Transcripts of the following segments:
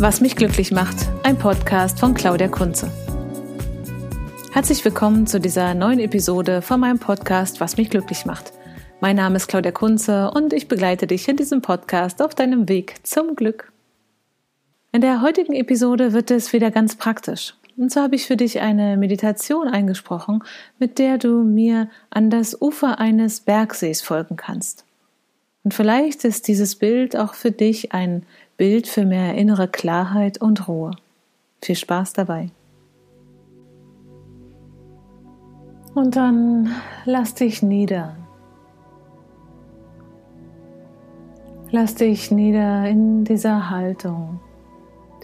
Was mich glücklich macht, ein Podcast von Claudia Kunze. Herzlich willkommen zu dieser neuen Episode von meinem Podcast Was mich glücklich macht. Mein Name ist Claudia Kunze und ich begleite dich in diesem Podcast auf deinem Weg zum Glück. In der heutigen Episode wird es wieder ganz praktisch. Und so habe ich für dich eine Meditation eingesprochen, mit der du mir an das Ufer eines Bergsees folgen kannst. Und vielleicht ist dieses Bild auch für dich ein Bild für mehr innere Klarheit und Ruhe. Viel Spaß dabei. Und dann lass dich nieder. Lass dich nieder in dieser Haltung,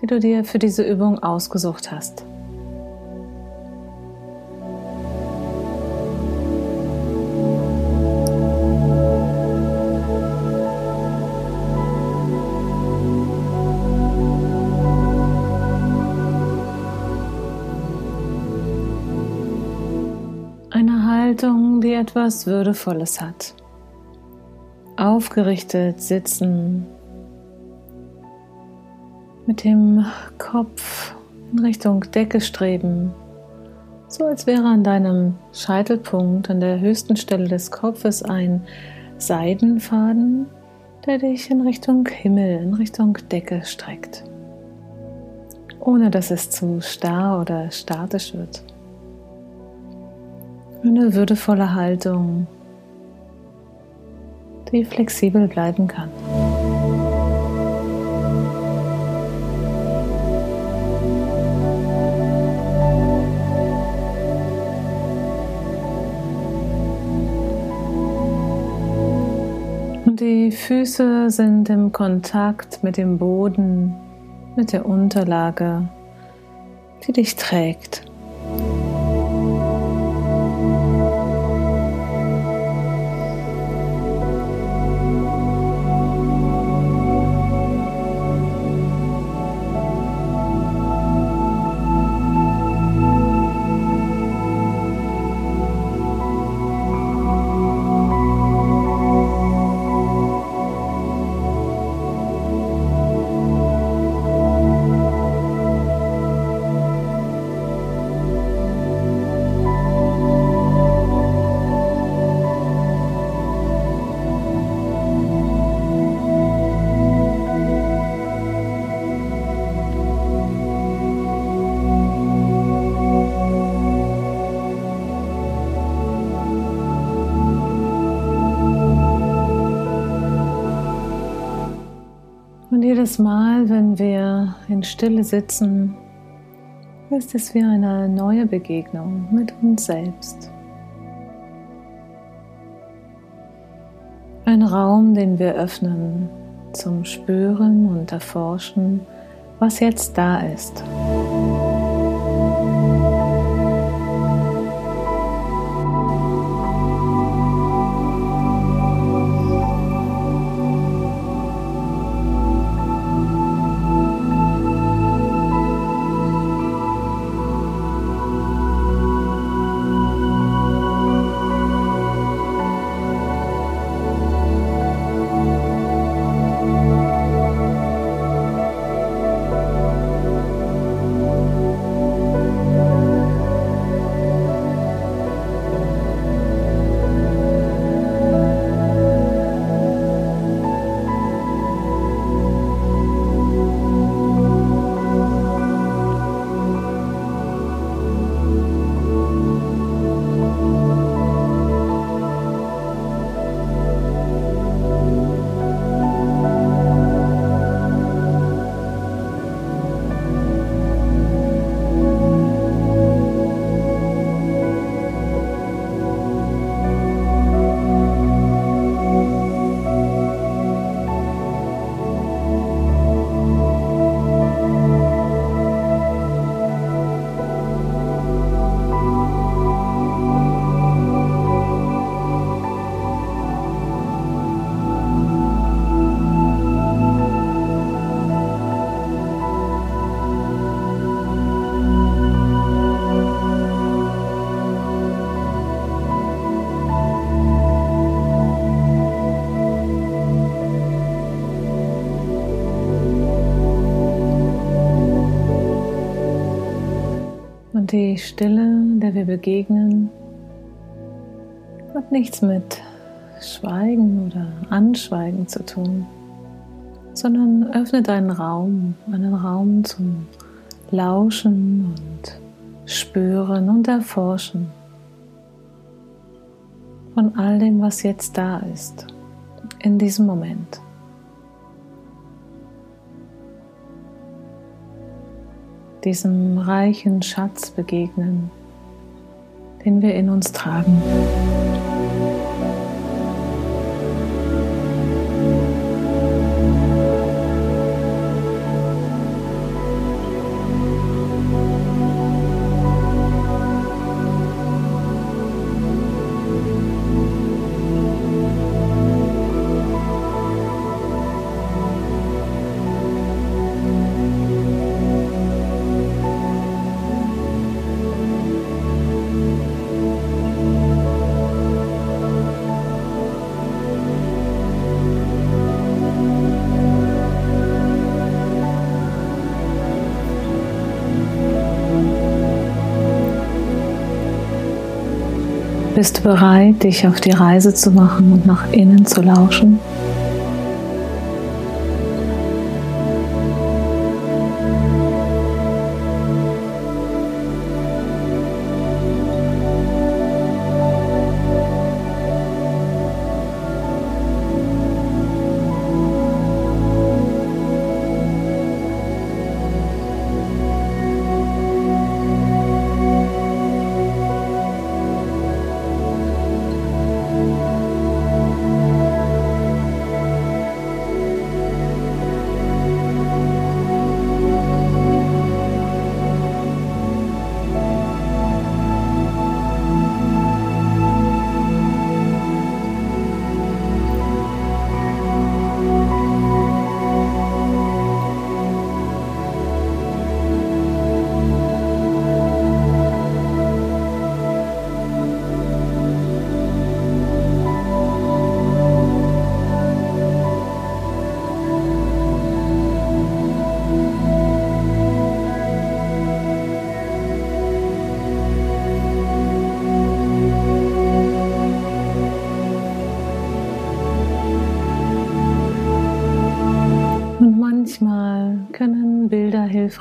die du dir für diese Übung ausgesucht hast. Etwas Würdevolles hat. Aufgerichtet sitzen, mit dem Kopf in Richtung Decke streben, so als wäre an deinem Scheitelpunkt, an der höchsten Stelle des Kopfes ein Seidenfaden, der dich in Richtung Himmel, in Richtung Decke streckt, ohne dass es zu starr oder statisch wird. Eine würdevolle Haltung, die flexibel bleiben kann. Und die Füße sind im Kontakt mit dem Boden, mit der Unterlage, die dich trägt. Jedes Mal, wenn wir in Stille sitzen, ist es wie eine neue Begegnung mit uns selbst. Ein Raum, den wir öffnen zum Spüren und Erforschen, was jetzt da ist. Die Stille, der wir begegnen, hat nichts mit Schweigen oder Anschweigen zu tun, sondern öffnet einen Raum, einen Raum zum Lauschen und Spüren und Erforschen von all dem, was jetzt da ist, in diesem Moment. Diesem reichen Schatz begegnen, den wir in uns tragen. Bereit, dich auf die Reise zu machen und nach innen zu lauschen?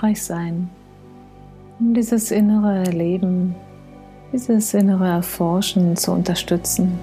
Hilfreich sein, um dieses innere Leben, dieses innere Erforschen zu unterstützen.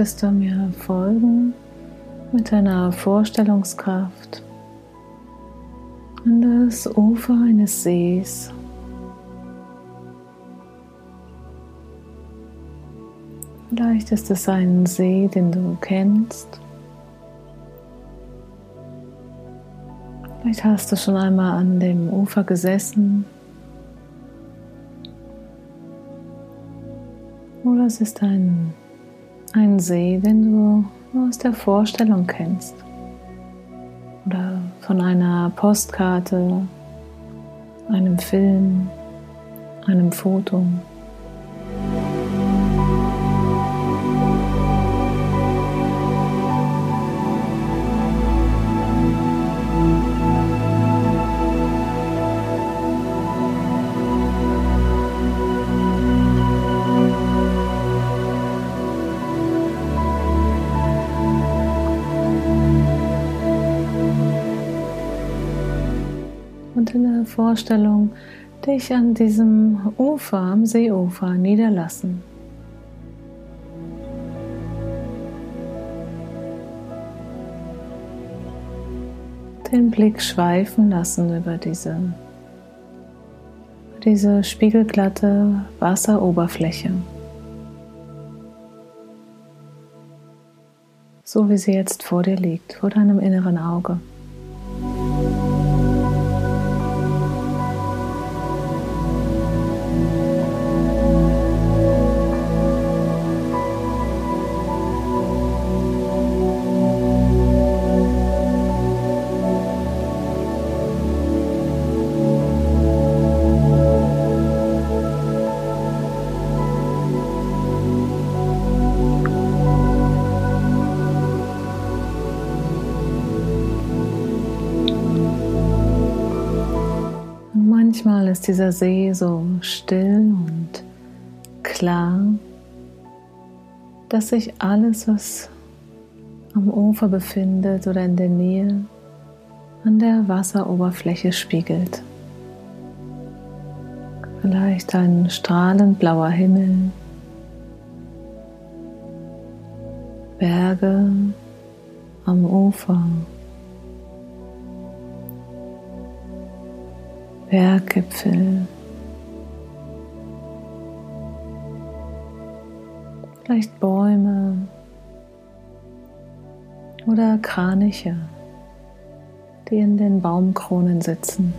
Möchtest du mir folgen mit deiner Vorstellungskraft an das Ufer eines Sees. Vielleicht ist es ein See, den du kennst. Vielleicht hast du schon einmal an dem Ufer gesessen. Oder es ist ein ein See, den du aus der Vorstellung kennst. Oder von einer Postkarte, einem Film, einem Foto. Vorstellung dich an diesem Ufer, am Seeufer niederlassen. Den Blick schweifen lassen über diese diese spiegelglatte Wasseroberfläche. So wie sie jetzt vor dir liegt, vor deinem inneren Auge. Dieser See so still und klar, dass sich alles, was am Ufer befindet oder in der Nähe, an der Wasseroberfläche spiegelt. Vielleicht ein strahlend blauer Himmel, Berge am Ufer. Berggipfel, vielleicht Bäume oder Kraniche, die in den Baumkronen sitzen.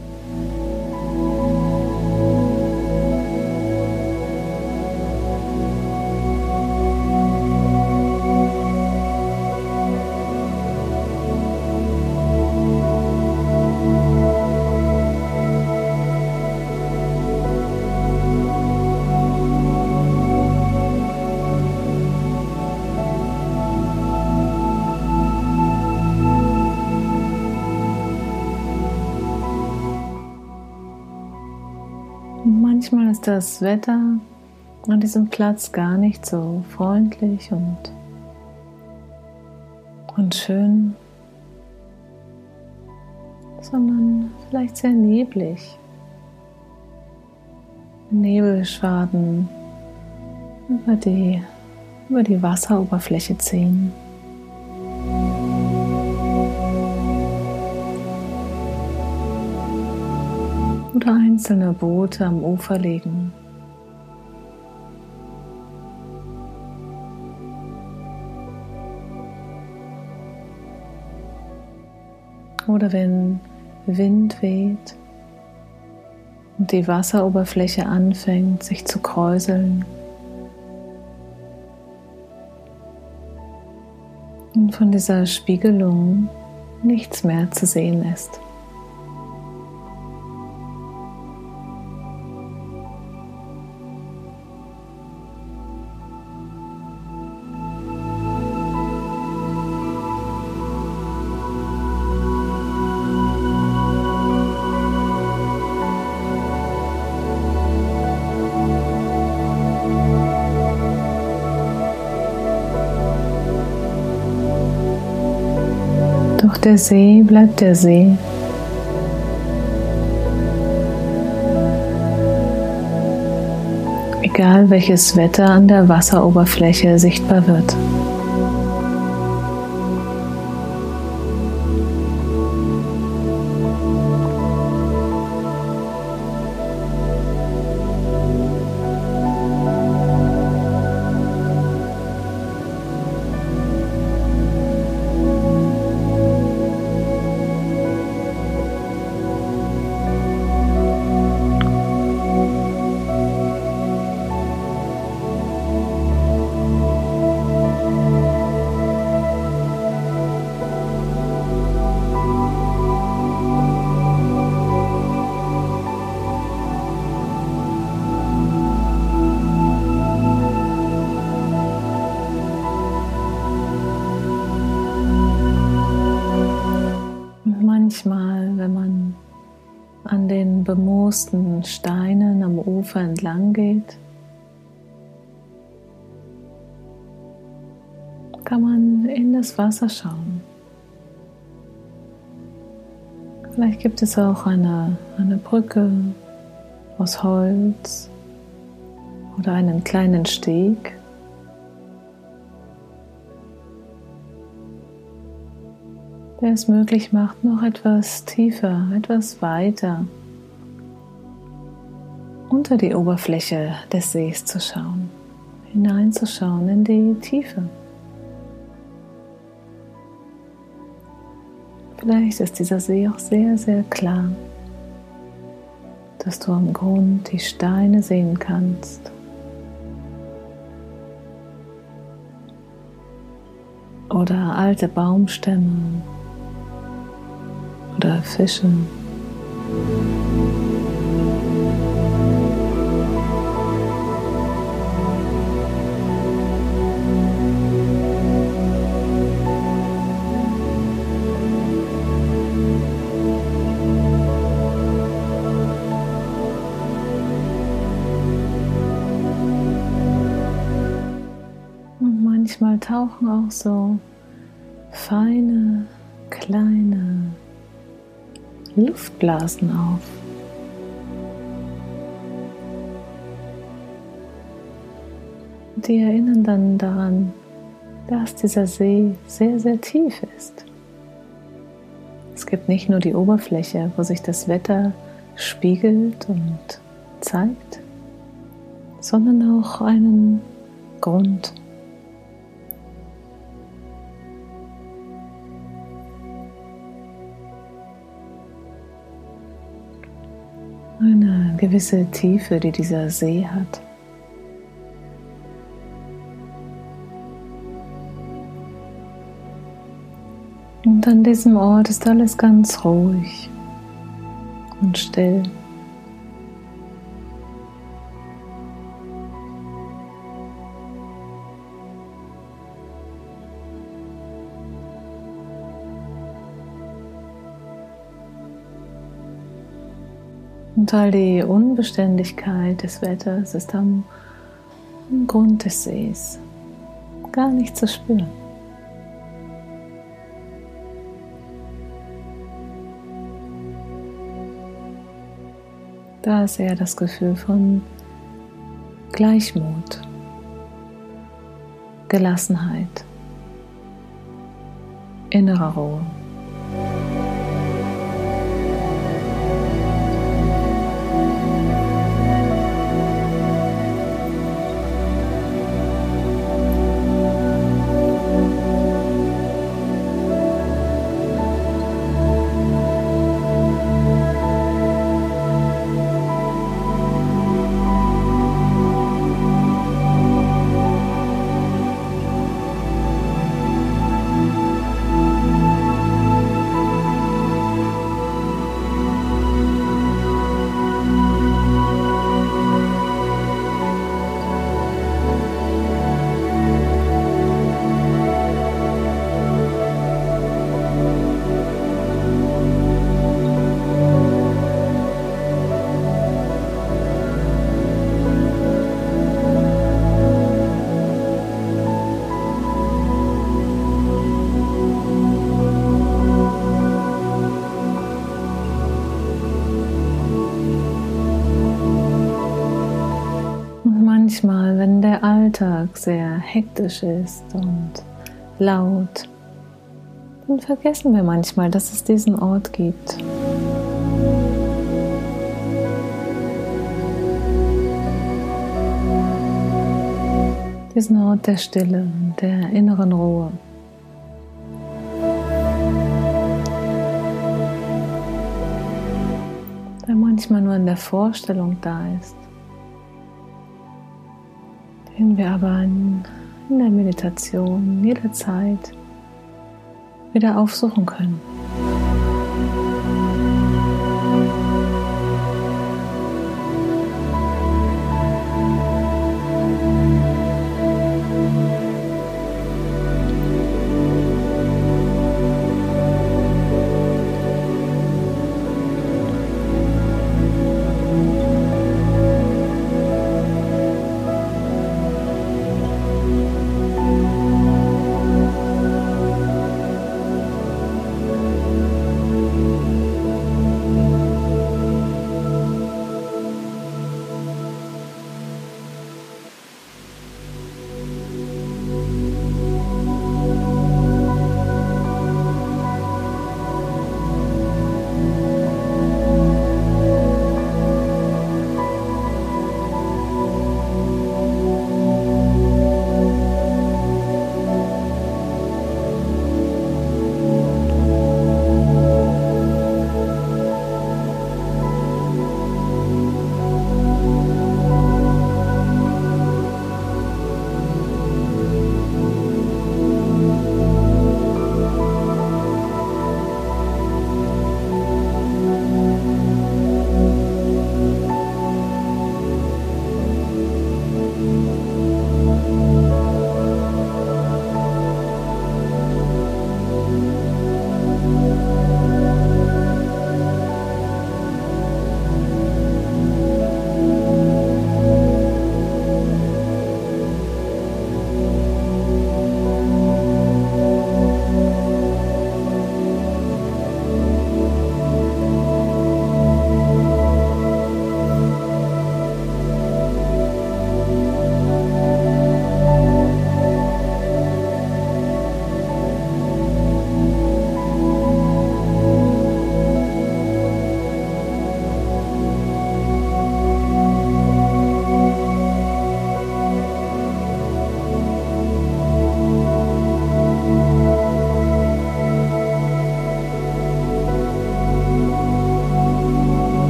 Ist das Wetter an diesem Platz gar nicht so freundlich und, und schön, sondern vielleicht sehr neblig. Nebelschwaden über die, über die Wasseroberfläche ziehen. Oder einzelne Boote am Ufer liegen. Oder wenn Wind weht und die Wasseroberfläche anfängt sich zu kräuseln. Und von dieser Spiegelung nichts mehr zu sehen ist. Der See bleibt der See. Egal welches Wetter an der Wasseroberfläche sichtbar wird. Den bemoosten Steinen am Ufer entlang geht, kann man in das Wasser schauen. Vielleicht gibt es auch eine, eine Brücke aus Holz oder einen kleinen Steg. der es möglich macht, noch etwas tiefer, etwas weiter unter die Oberfläche des Sees zu schauen, hineinzuschauen in die Tiefe. Vielleicht ist dieser See auch sehr, sehr klar, dass du am Grund die Steine sehen kannst. Oder alte Baumstämme oder Fische. Auch so feine, kleine Luftblasen auf. Die erinnern dann daran, dass dieser See sehr, sehr tief ist. Es gibt nicht nur die Oberfläche, wo sich das Wetter spiegelt und zeigt, sondern auch einen Grund. Gewisse Tiefe, die dieser See hat. Und an diesem Ort ist alles ganz ruhig und still. Und all die Unbeständigkeit des Wetters ist am Grund des Sees gar nicht zu spüren. Da ist eher das Gefühl von Gleichmut, Gelassenheit, innerer Ruhe. Alltag sehr hektisch ist und laut, dann vergessen wir manchmal, dass es diesen Ort gibt. Diesen Ort der Stille, der inneren Ruhe. Der manchmal nur in der Vorstellung da ist den wir aber in, der Meditation jederzeit wieder aufsuchen können.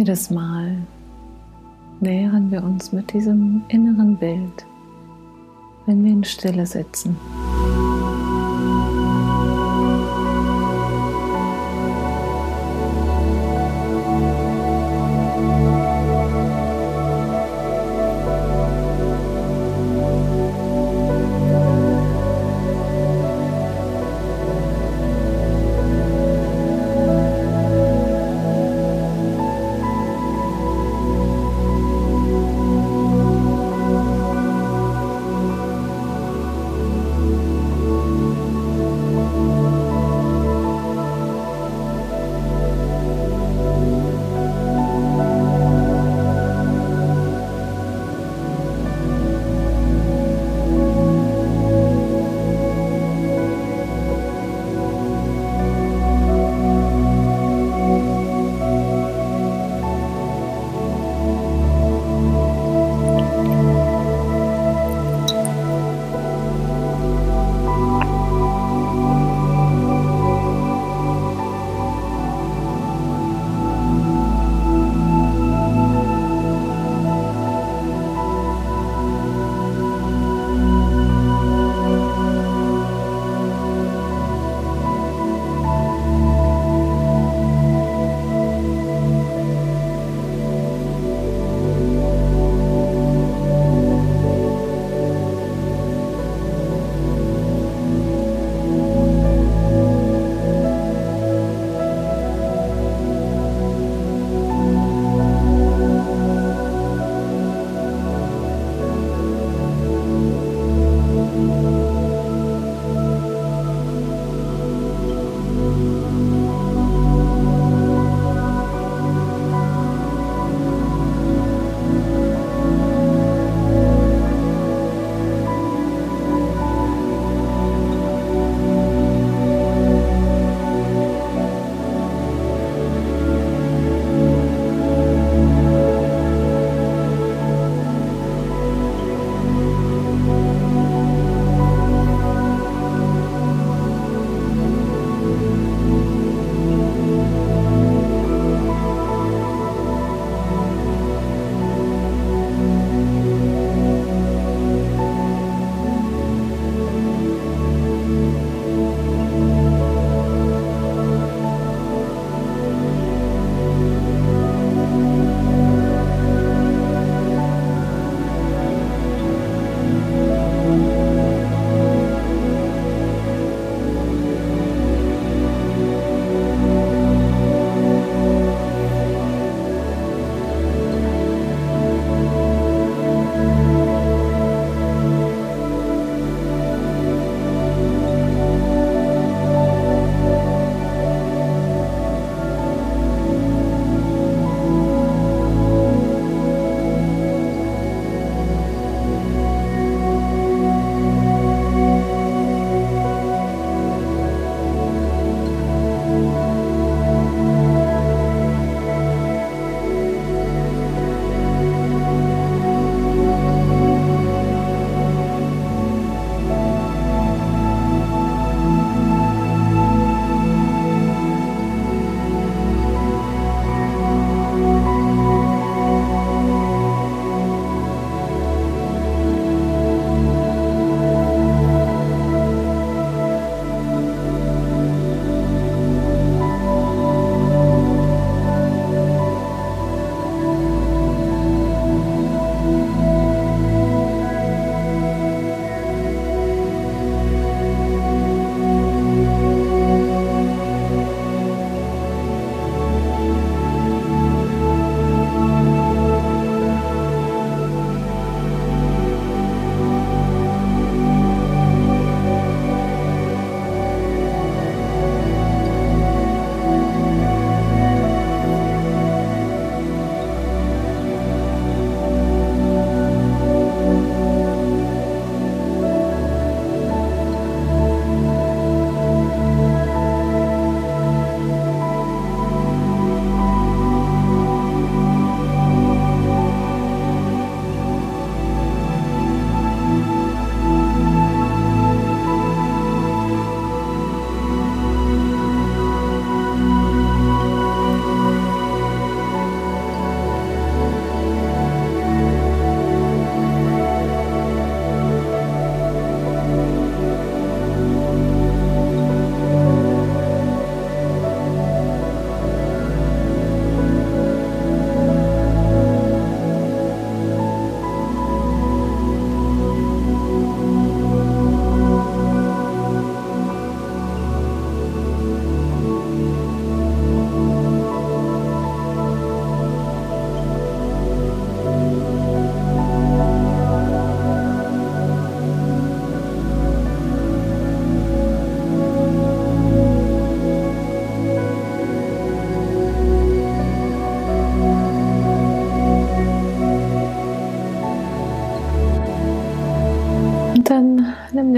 Jedes Mal nähern wir uns mit diesem inneren Bild, wenn wir in Stille sitzen.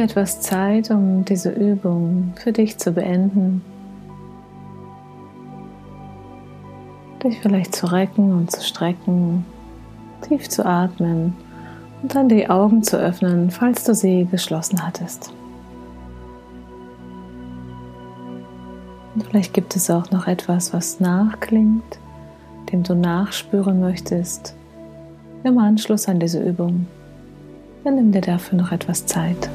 Etwas Zeit, um diese Übung für dich zu beenden. Dich vielleicht zu recken und zu strecken, tief zu atmen und dann die Augen zu öffnen, falls du sie geschlossen hattest. Und vielleicht gibt es auch noch etwas, was nachklingt, dem du nachspüren möchtest im Anschluss an diese Übung. Dann nimm dir dafür noch etwas Zeit.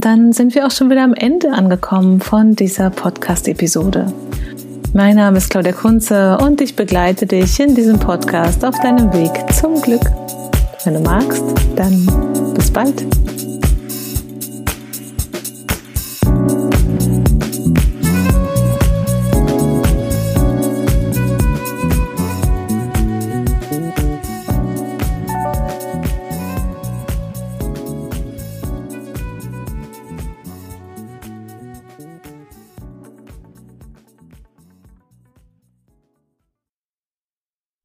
Dann sind wir auch schon wieder am Ende angekommen von dieser Podcast-Episode. Mein Name ist Claudia Kunze und ich begleite dich in diesem Podcast auf deinem Weg zum Glück. Wenn du magst, dann bis bald.